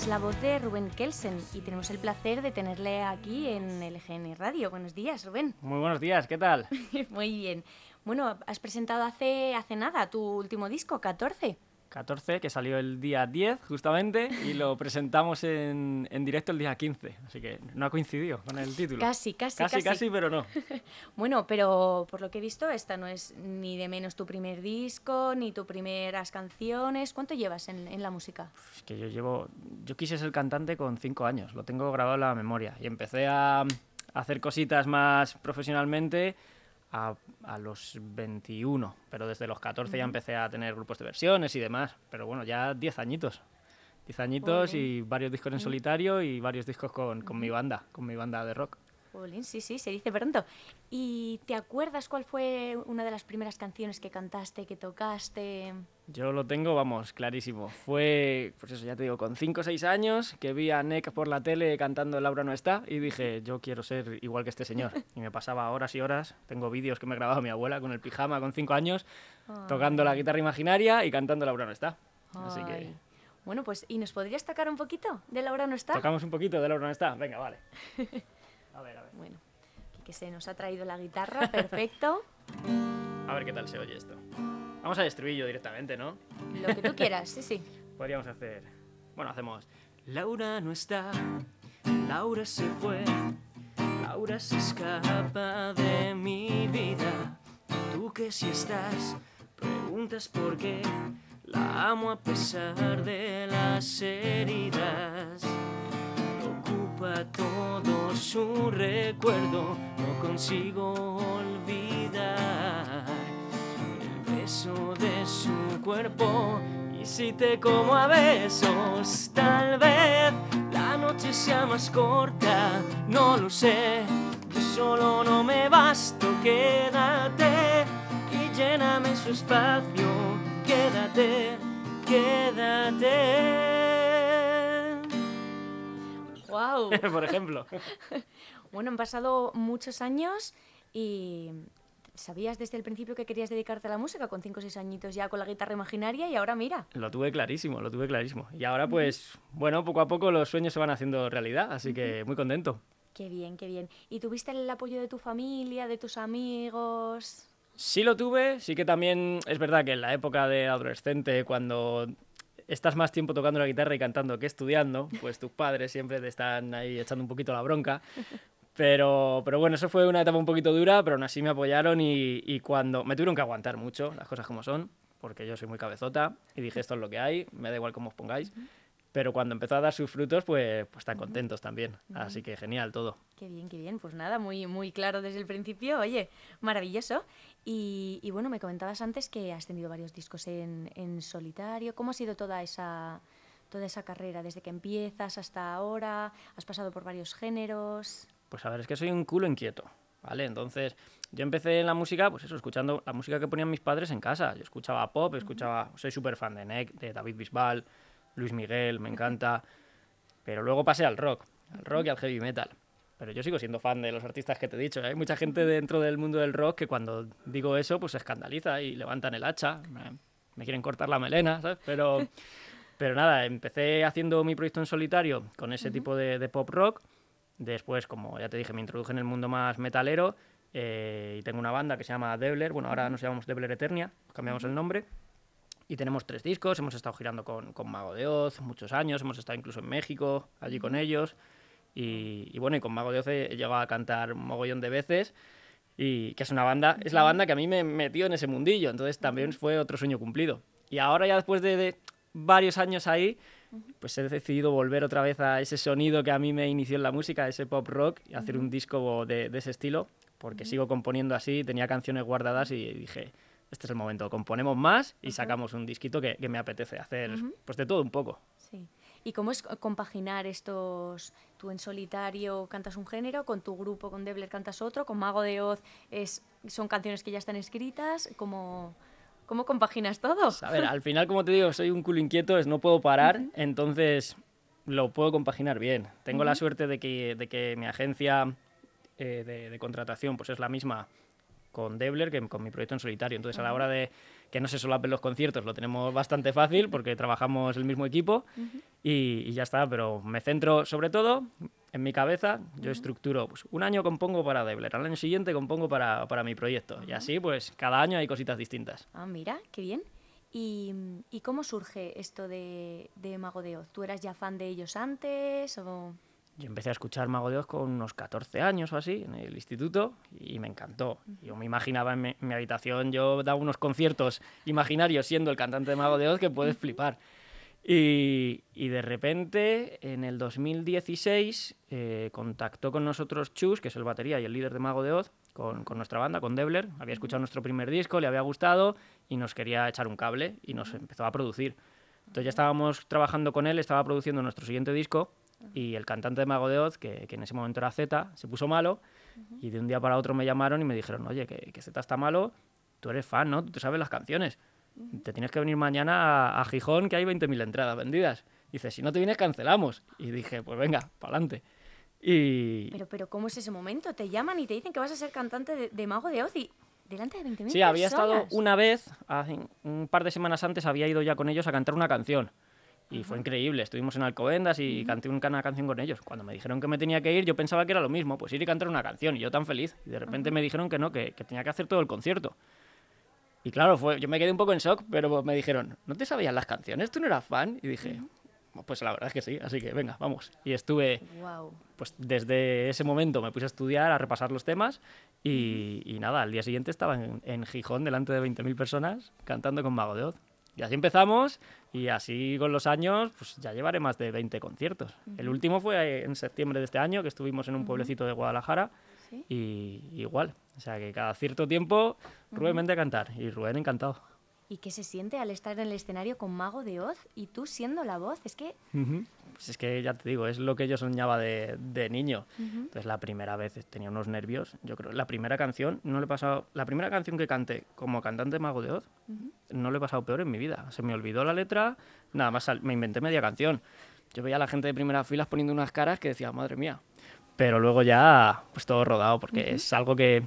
es la voz de Rubén Kelsen y tenemos el placer de tenerle aquí en LGN Radio. Buenos días, Rubén. Muy buenos días, ¿qué tal? Muy bien. Bueno, has presentado hace, hace nada tu último disco, 14. 14, que salió el día 10 justamente, y lo presentamos en, en, directo el día 15, así que no ha coincidido con el título. Casi, casi, casi. Casi, casi, pero no. bueno, pero por lo que he visto, esta no es ni de menos tu primer disco, ni tus primeras canciones. ¿Cuánto llevas en, en la música? Es que yo llevo, yo quise ser cantante con 5 años, lo tengo grabado en la memoria, y empecé a hacer cositas más profesionalmente a, a, los 21, pero desde los 14 ya empecé a tener grupos de versiones y demás, pero bueno, ya 10 añitos. 10 añitos y varios discos en solitario y varios discos con, con mi banda, con mi banda de rock. Jolín, sí, sí, se dice pronto. ¿Y te acuerdas cuál fue una de las primeras canciones que cantaste, que tocaste? Yo lo tengo, vamos, clarísimo. Fue, pues eso, ya te digo, con 5 o 6 años que vi a Nick por la tele cantando Laura no está y dije, yo quiero ser igual que este señor. Y me pasaba horas y horas, tengo vídeos que me grababa mi abuela con el pijama con 5 años, tocando la guitarra imaginaria y cantando Laura no está. Así que... Bueno, pues, ¿y nos podrías tocar un poquito de Laura no está? Tocamos un poquito de Laura no está, venga, vale. A ver, a ver. Bueno, que se nos ha traído la guitarra, perfecto. a ver qué tal se oye esto. Vamos al estribillo directamente, ¿no? Lo que tú quieras, sí, sí. Podríamos hacer... Bueno, hacemos... Laura no está, Laura se fue, Laura se escapa de mi vida. Tú que si estás, preguntas por qué, la amo a pesar de las heridas ocupa todo su recuerdo, no consigo olvidar el beso de su cuerpo. Y si te como a besos, tal vez la noche sea más corta, no lo sé. Yo solo no me basto, quédate y lléname su espacio, quédate, quédate. Wow. Por ejemplo. bueno, han pasado muchos años y ¿sabías desde el principio que querías dedicarte a la música con 5 o 6 añitos ya con la guitarra imaginaria y ahora mira? Lo tuve clarísimo, lo tuve clarísimo. Y ahora pues, bueno, poco a poco los sueños se van haciendo realidad, así que muy contento. Qué bien, qué bien. ¿Y tuviste el apoyo de tu familia, de tus amigos? Sí lo tuve, sí que también es verdad que en la época de adolescente, cuando estás más tiempo tocando la guitarra y cantando que estudiando, pues tus padres siempre te están ahí echando un poquito la bronca. Pero, pero bueno, eso fue una etapa un poquito dura, pero aún así me apoyaron y, y cuando me tuvieron que aguantar mucho, las cosas como son, porque yo soy muy cabezota y dije esto es lo que hay, me da igual cómo os pongáis. Pero cuando empezó a dar sus frutos, pues, pues están contentos también. Así que genial todo. Qué bien, qué bien. Pues nada, muy, muy claro desde el principio. Oye, maravilloso. Y, y bueno, me comentabas antes que has tenido varios discos en, en solitario. ¿Cómo ha sido toda esa, toda esa carrera? Desde que empiezas hasta ahora, has pasado por varios géneros. Pues a ver, es que soy un culo inquieto. ¿Vale? Entonces, yo empecé en la música, pues eso, escuchando la música que ponían mis padres en casa. Yo escuchaba pop, escuchaba, soy súper fan de Neck, de David Bisbal, Luis Miguel, me encanta. Pero luego pasé al rock, al rock y al heavy metal. Pero yo sigo siendo fan de los artistas que te he dicho. ¿eh? Hay mucha gente dentro del mundo del rock que cuando digo eso, pues se escandaliza y levantan el hacha. Me, me quieren cortar la melena, ¿sabes? Pero, pero nada, empecé haciendo mi proyecto en solitario con ese uh -huh. tipo de, de, pop rock. Después, como ya te dije, me introduje en el mundo más metalero eh, y tengo una banda que se llama Debler. Bueno, ahora nos llamamos Debler Eternia, cambiamos el nombre. Y tenemos tres discos, hemos estado girando con, con, Mago de Oz muchos años, hemos estado incluso en México, allí con ellos. Y, y bueno, y con Mago de Oz he llegado a cantar un mogollón de veces. Y que es una banda, es la banda que a mí me metió en ese mundillo, entonces también fue otro sueño cumplido. Y ahora ya después de, de varios años ahí, pues he decidido volver otra vez a ese sonido que a mí me inició en la música, ese pop rock, y hacer un disco de, de ese estilo, porque sigo componiendo así, tenía canciones guardadas y dije, este es el momento, componemos más y sacamos un disquito que, que me apetece hacer, pues de todo un poco. Sí. ¿Y cómo es compaginar estos, tú en solitario cantas un género, con tu grupo, con Debler cantas otro, con Mago de Oz es, son canciones que ya están escritas, ¿cómo, cómo compaginas todo? Pues a ver, al final, como te digo, soy un culo inquieto, es no puedo parar, uh -huh. entonces lo puedo compaginar bien. Tengo uh -huh. la suerte de que, de que mi agencia eh, de, de, contratación pues es la misma con Debler que con mi proyecto en solitario. Entonces, uh -huh. a la hora de que no se solapen los conciertos, lo tenemos bastante fácil porque trabajamos el mismo equipo y, y ya está, pero me centro sobre todo en mi cabeza, yo estructuro, pues un año compongo para Debler, al año siguiente compongo para, para mi proyecto y así pues cada año hay cositas distintas. Ah, mira, qué bien. ¿Y, y cómo surge esto de, de Mago de Oz? ¿Tú eras ya fan de ellos antes o...? Yo empecé a escuchar Mago de Oz con unos 14 años o así en el instituto y me encantó. Yo me imaginaba en mi, en mi habitación, yo daba unos conciertos imaginarios siendo el cantante de Mago de Oz que puedes flipar. Y, y de repente, en el 2016, eh, contactó con nosotros Chus, que es el batería y el líder de Mago de Oz, con, con nuestra banda, con Debler. Había escuchado nuestro primer disco, le había gustado y nos quería echar un cable y nos empezó a producir. Entonces ya estábamos trabajando con él, estaba produciendo nuestro siguiente disco y el cantante de Mago de Oz, que, que en ese momento era Z, se puso malo y de un día para otro me llamaron y me dijeron, oye, que, que Z está malo, tú eres fan, ¿no? Tú te sabes las canciones. Te tienes que venir mañana a, a Gijón, que hay 20.000 entradas vendidas. Dice, si no te vienes, cancelamos. Y dije, pues venga, para adelante. Y Pero, pero, ¿cómo es ese momento? Te llaman y te dicen que vas a ser cantante de, de Mago de Oz y delante de 20.000 sí, había estado personas. una vez, un par de semanas antes, había ido ya con ellos a cantar una canción. Y fue increíble. Estuvimos en Alcobendas y canté un- una canción con ellos. Cuando me dijeron que me tenía que ir, yo pensaba que era lo mismo, pues ir y cantar una canción. Y yo tan feliz. Y de repente me dijeron que no, que, que tenía que hacer todo el concierto. Y claro, fue, yo me quedé un poco en shock, pero me dijeron, ¿no te sabías las canciones? ¿Tú no eras fan? Y dije, pues la verdad es que sí, así que venga, vamos. Y estuve, Wow. pues desde ese momento me puse a estudiar, a repasar los temas y, y nada, al día siguiente estaba en, en Gijón delante de 20.000 personas cantando con Mago de Oz. Y así empezamos y así con los años pues ya llevaré más de 20 conciertos. El último fue en septiembre de este año que estuvimos en un pueblecito de Guadalajara Sí. y igual. O sea que cada cierto tiempo Rubén vente a cantar y Rubén encantado. ¿Y qué se siente al estar en el escenario con Mago de Oz y tú siendo la voz? Es que Pues es que ya te digo, es lo que yo soñaba de, de niño. Entonces la primera vez tenía unos nervios. Yo creo la primera canción no le he pasado. La primera canción que canté como cantante Mago de Oz no le he pasado peor en mi vida. Se me olvidó la letra, nada más me inventé media canción. Yo veía a la gente de primeras filas poniendo unas caras que decía, madre mía. Pero luego ya, pues todo rodado, porque es algo que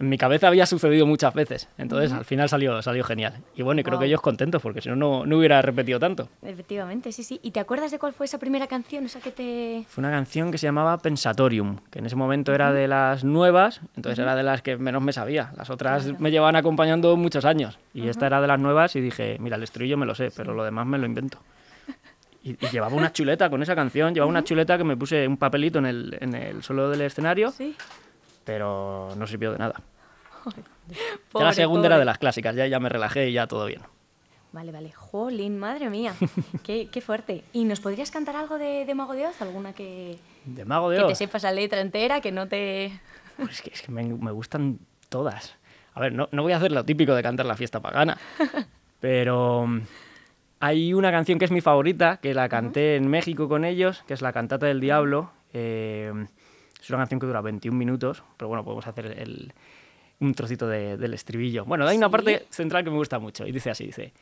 en mi cabeza había sucedido muchas veces. Entonces al final salió, salió genial. Y bueno, y creo que Guau. ellos contentos, porque si no, no, hubiera repetido tanto. Efectivamente, sí, sí. ¿Y te acuerdas de cuál fue esa primera canción? Esa que te... Fue una canción que se llamaba Pensatorium, que en ese momento era de las nuevas, entonces era de las que menos me sabía. Las otras Claro. me llevaban acompañando muchos años. Y esta era de las nuevas y dije, mira, el estribillo me lo sé, pero lo demás me lo invento. Y, y llevaba una chuleta con esa canción, llevaba una chuleta que me puse un papelito en el, en el suelo del escenario, Sí. Pero no sirvió de nada. ya Pobre, la segunda era pobre. de las clásicas, ya, ya me relajé y ya todo bien. Vale, vale. Jolín, madre mía. qué, qué fuerte. ¿Y nos podrías cantar algo de, de Mago de Oz? ¿Alguna que, De Mago de que te Oz. sepas la letra entera, que no te... Pues es que, es que me, me gustan todas. A ver, no, no voy a hacer lo típico de cantar la fiesta pagana, pero mm, hay una canción que es mi favorita, que la canté en México con ellos, que es La Cantata del Diablo. Eh, es una canción que dura 21 minutos, pero bueno, podemos hacer el- un trocito de- del estribillo. Bueno, hay una parte central que me gusta mucho, y dice así, dice...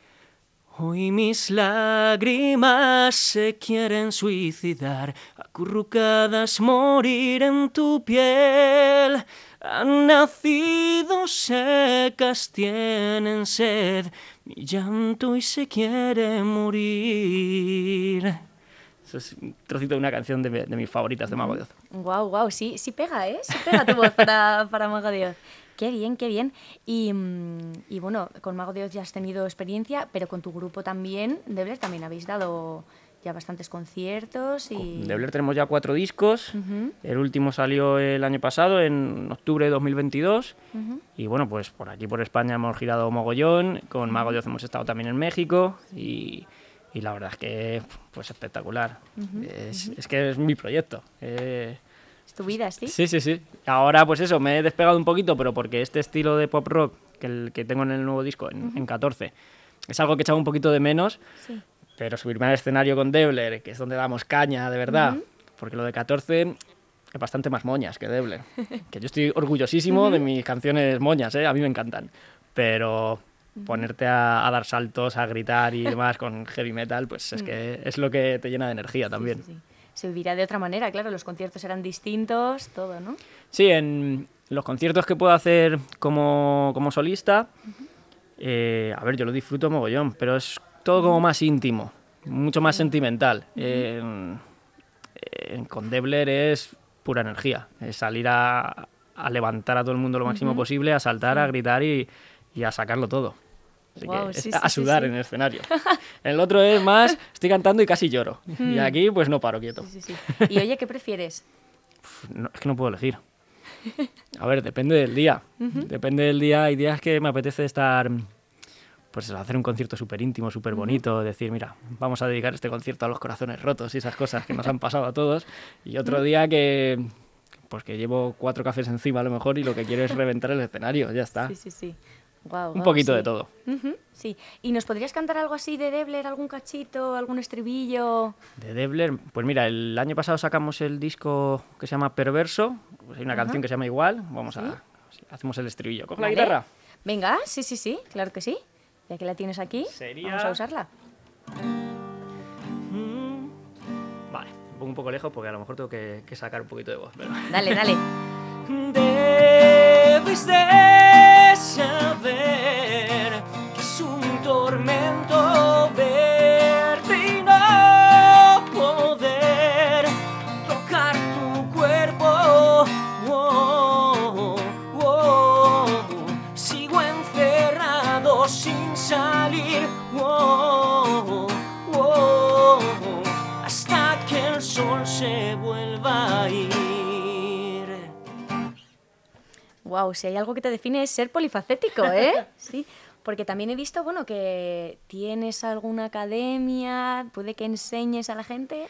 Hoy mis lágrimas se quieren suicidar, acurrucadas morir en tu piel. Han nacido secas, tienen sed, mi llanto y se quiere morir. Eso es un trocito de una canción de, de mis favoritas de Mago de Oz. Guau, guau, sí, sí pega, ¿eh? Sí pega tu voz para, para Mago de Oz. Qué bien, qué bien. Y, mm, y bueno, con Mago de Oz ya has tenido experiencia, pero con tu grupo también, Debler, también habéis dado ya bastantes conciertos y... De Blair tenemos ya cuatro discos. Ujú, El último salió el año pasado, en octubre de 2022. ujú. Y bueno, pues por aquí, por España, hemos girado mogollón. Con Mago de Oz hemos estado también en México. Y, y la verdad es que, pues espectacular. es, es que es mi proyecto. Eh, Es tu vida, ¿sí? sí, sí, sí. Ahora, pues eso, me he despegado un poquito, pero porque este estilo de pop rock que, el, que tengo en el nuevo disco, en, en 14, es algo que echaba un poquito de menos. Sí. Pero subirme al escenario con Debler, que es donde damos caña, de verdad, porque lo de 14 es bastante más moñas que Debler. que yo estoy orgullosísimo de mis canciones moñas, ¿eh? a mí me encantan. Pero ponerte a, a dar saltos, a gritar y demás con heavy metal, pues es que es lo que te llena de energía también. Sí, sí, sí. Se vivirá de otra manera, claro, los conciertos eran distintos, todo, ¿no? Sí, en los conciertos que puedo hacer como, como solista, Eh, a ver, yo lo disfruto mogollón, pero es todo como más íntimo, mucho más sentimental. Eh, eh, con Debler es pura energía, es salir a, a levantar a todo el mundo lo máximo posible, a saltar, a gritar y, y a sacarlo todo. Es sí, a sí, sudar sí. en el escenario. En el otro es más, estoy cantando y casi lloro. Mm. Y aquí pues no paro quieto. Y oye, ¿qué prefieres? No- es que no puedo elegir. A ver, depende del día. Depende del día. Hay días que me apetece estar, pues hacer un concierto súper íntimo, súper bonito, decir, mira, vamos a dedicar este concierto a los corazones rotos y esas cosas que nos han pasado a todos. Y otro día que, pues que llevo cuatro cafés encima a lo mejor y lo que quiero es reventar el escenario, ya está. Sí, sí, sí. Un poquito sí. de todo. Sí. ¿Y nos podrías cantar algo así de Debler, algún cachito, algún estribillo? De Debler, pues mira, el año pasado sacamos el disco que se llama Perverso, pues hay una canción que se llama igual, vamos a, hacemos el estribillo. Coge Vale. la guitarra. Venga, sí, sí, sí, claro que sí. Ya que la tienes aquí, Sería- vamos a usarla. Mm. Vale, pongo un poco lejos porque a lo mejor tengo que, que sacar un poquito de voz. Pero... Dale, dale. Debes de saber que es un tormento Wow, si hay algo que te define es ser polifacético, ¿eh? Sí, porque también he visto, bueno, que tienes alguna academia, puede que enseñes a la gente.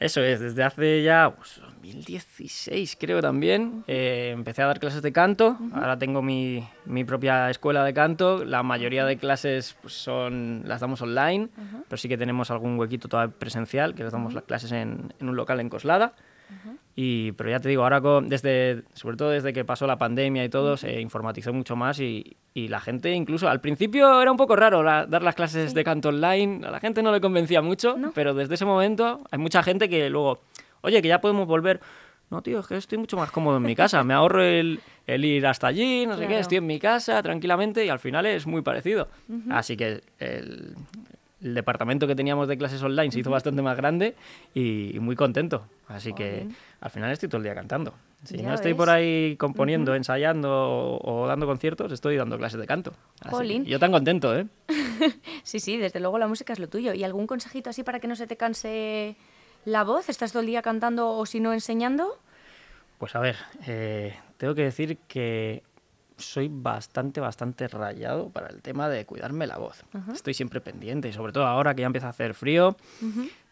Eso es, desde hace ya pues, 2016 creo también, eh, empecé a dar clases de canto, ahora tengo mi, mi propia escuela de canto, la mayoría de clases pues, son, las damos online, pero sí que tenemos algún huequito todavía presencial, que les damos las clases en, en un local en Coslada. Y, pero ya te digo, ahora con- desde, sobre todo desde que pasó la pandemia y todo, se informatizó mucho más y, y la gente incluso, al principio era un poco raro la- dar las clases de canto online, a la gente no le convencía mucho, pero desde ese momento hay mucha gente que luego, oye, que ya podemos volver. No, tío, es que estoy mucho más cómodo en mi casa, me ahorro el, el ir hasta allí, no sé qué, estoy en mi casa tranquilamente y al final es muy parecido. Así que el, el departamento que teníamos de clases online se hizo bastante más grande y, y muy contento. Así que al final estoy todo el día cantando. Si Ya no estoy por ahí componiendo, ensayando o, o dando conciertos, estoy dando clases de canto. Así que Jolín. yo tan contento, ¿eh? Sí, sí, desde luego la música es lo tuyo. ¿Y algún consejito así para que no se te canse la voz? ¿Estás todo el día cantando o si no enseñando? Pues a ver, eh, tengo que decir que soy bastante, bastante rayado para el tema de cuidarme la voz. Estoy siempre pendiente, y sobre todo ahora que ya empieza a hacer frío,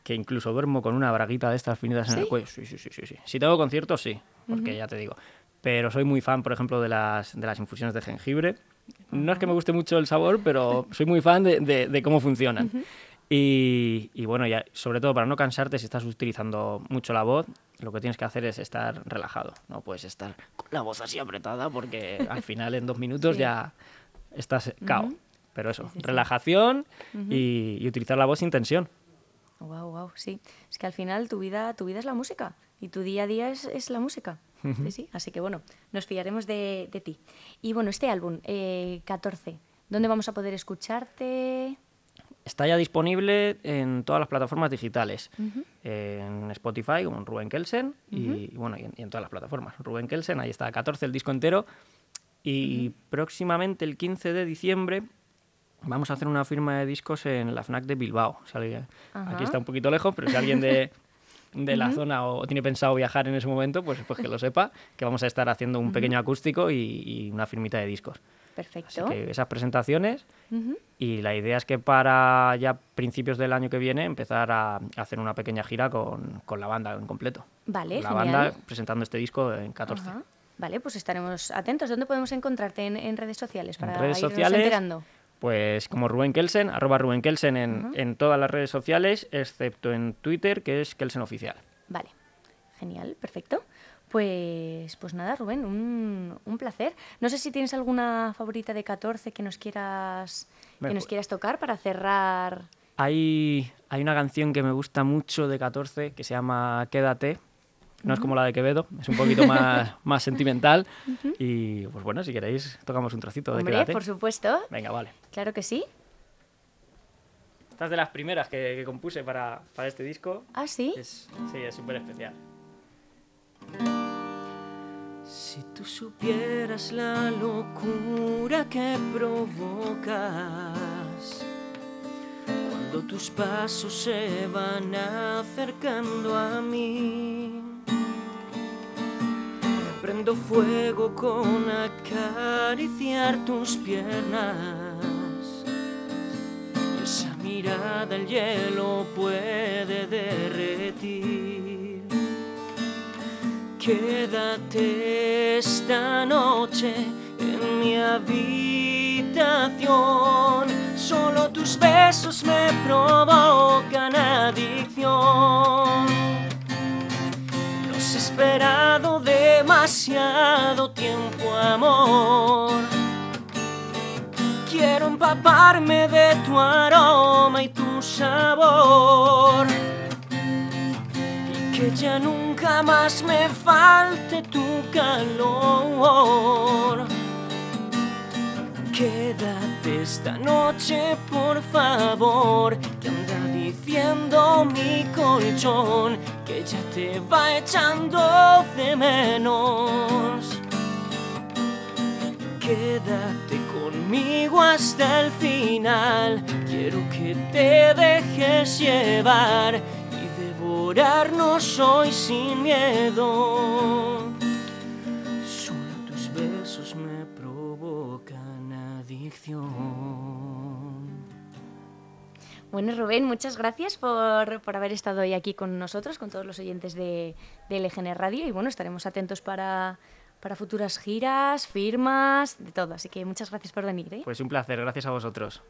que incluso duermo con una braguita de estas finitas en el ¿Sí? cuello. Sí, sí, sí, sí, sí. Si tengo conciertos, sí, porque ya te digo. Pero soy muy fan, por ejemplo, de las, de las infusiones de jengibre. No es que me guste mucho el sabor, pero soy muy fan de, de- de cómo funcionan. Y, y bueno, ya, sobre todo para no cansarte, si estás utilizando mucho la voz, lo que tienes que hacer es estar relajado. No puedes estar con la voz así apretada porque al final en dos minutos Sí. ya estás cao. Pero eso, Sí, sí, sí. relajación y, y utilizar la voz sin tensión. Wow, wow, sí. Es que al final tu vida, tu vida es la música y tu día a día es, es la música. Sí, sí. Así que bueno, nos fiaremos de, de ti. Y bueno, este álbum, eh, 14, ¿dónde vamos a poder escucharte? Está ya disponible en todas las plataformas digitales. En Spotify, como en Rubén Kelsen, y, y bueno, y en, y en todas las plataformas. Rubén Kelsen, ahí está 14, el disco entero. Y próximamente, el 15 de diciembre, vamos a hacer una firma de discos en la FNAC de Bilbao. Alguien- Ajá. aquí está un poquito lejos, pero si alguien de, de la zona o tiene pensado viajar en ese momento, pues, pues que lo sepa, que vamos a estar haciendo un pequeño acústico y, y una firmita de discos. Así Perfecto. que esas presentaciones y la idea es que para ya principios del año que viene empezar a hacer una pequeña gira con, con la banda en completo. Vale, la genial. banda presentando este disco en 14. Ajá. Vale, pues estaremos atentos. ¿Dónde podemos encontrarte en, en redes sociales para redes irnos sociales, enterando? Pues como Rubén Kelsen, arroba Rubén Kelsen en, en todas las redes sociales, excepto en Twitter, que es Kelsen Oficial. Vale, genial, perfecto. Pues, pues nada, Rubén, un, un placer. No sé si tienes alguna favorita de 14 que nos quieras, que nos pues- quieras tocar para cerrar. Hay, hay una canción que me gusta mucho de 14 que se llama Quédate, No es como la de Quevedo, es un poquito más, más sentimental. Y pues bueno, si queréis, tocamos un trocito de Hombre, Quédate. por supuesto. Venga, vale. Claro que sí. Esta es de las primeras que, que compuse para, para este disco. Ah, sí. Es, sí, es súper especial. Si tú supieras la locura que provocas cuando tus pasos se van acercando a mí, prendo fuego con acariciar tus piernas. Y esa mirada el hielo puede derretir. Quédate esta noche en mi habitación. Solo tus besos me provocan adicción. Los he esperado demasiado tiempo, amor. Quiero empaparme de tu aroma y tu sabor. Y que ya nunca más me falte tu calor. Quédate esta noche, por favor, que anda diciendo mi colchón que ya te va echando de menos. Quédate conmigo hasta el final, quiero que te dejes llevar y devorarnos hoy sin miedo. Solo tus besos me provocan adicción. Bueno, Rubén, muchas gracias por, por haber estado hoy aquí con nosotros, con todos los oyentes de, de LGN Radio. Y bueno, estaremos atentos para, para futuras giras, firmas, de todo. Así que muchas gracias por venir. ¿eh? Pues un placer, gracias a vosotros.